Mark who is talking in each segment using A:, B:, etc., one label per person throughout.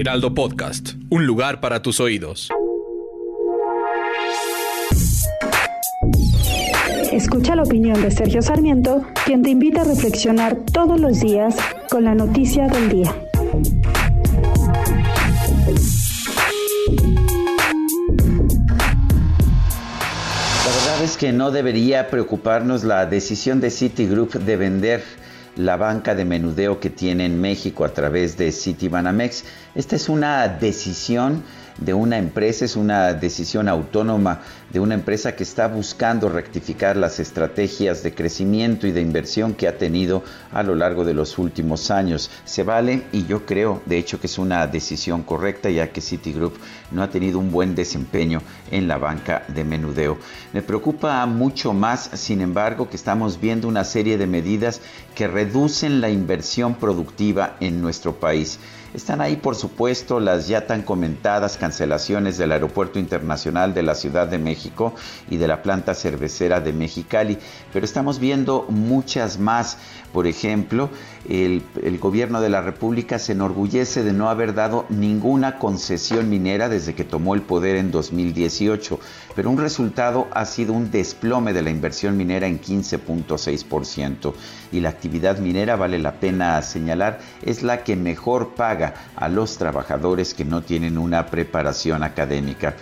A: Heraldo Podcast, un lugar para tus oídos.
B: Escucha la opinión de Sergio Sarmiento, quien te invita a reflexionar todos los días con la noticia del día.
C: La verdad es que no debería preocuparnos la decisión de Citigroup de vender la banca de menudeo que tiene en México a través de Citibanamex. Esta es una decisión de una empresa, es una decisión autónoma de una empresa que está buscando rectificar las estrategias de crecimiento y de inversión que ha tenido a lo largo de los últimos años. Se vale y yo creo, de hecho, que es una decisión correcta ya que Citigroup no ha tenido un buen desempeño en la banca de menudeo. Me preocupa mucho más, sin embargo, que estamos viendo una serie de medidas que reducen la inversión productiva en nuestro país. Están ahí, por supuesto, las ya tan comentadas cancelaciones del Aeropuerto Internacional de la Ciudad de México y de la planta cervecera de Mexicali, pero estamos viendo muchas más. Por ejemplo, el, el, gobierno de la República se enorgullece de no haber dado ninguna concesión minera desde que tomó el poder en 2018, pero un resultado ha sido un desplome de la inversión minera en 15.6%. Y la actividad minera, vale la pena señalar, es la que mejor paga a los trabajadores que no tienen una preparación académica.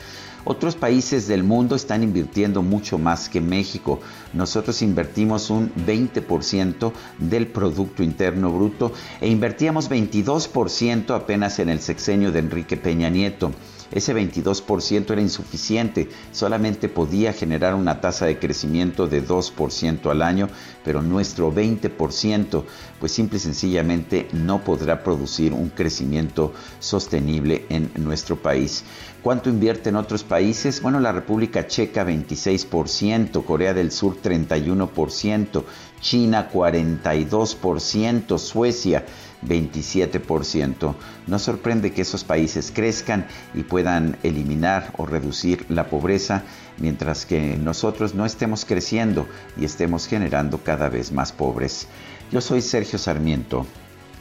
C: Otros países del mundo están invirtiendo mucho más que México. Nosotros invertimos un 20% del Producto Interno Bruto e invertíamos 22% apenas en el sexenio de Enrique Peña Nieto. Ese 22% era insuficiente, solamente podía generar una tasa de crecimiento de 2% al año, pero nuestro 20% pues simple y sencillamente no podrá producir un crecimiento sostenible en nuestro país. ¿Cuánto invierte en otros países? Bueno, la República Checa 26%, Corea del Sur 31%, China 42%, Suecia 27%. No sorprende que esos países crezcan y puedan eliminar o reducir la pobreza, mientras que nosotros no estemos creciendo y estemos generando cada vez más pobres. Yo soy Sergio Sarmiento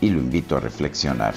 C: y lo invito a reflexionar.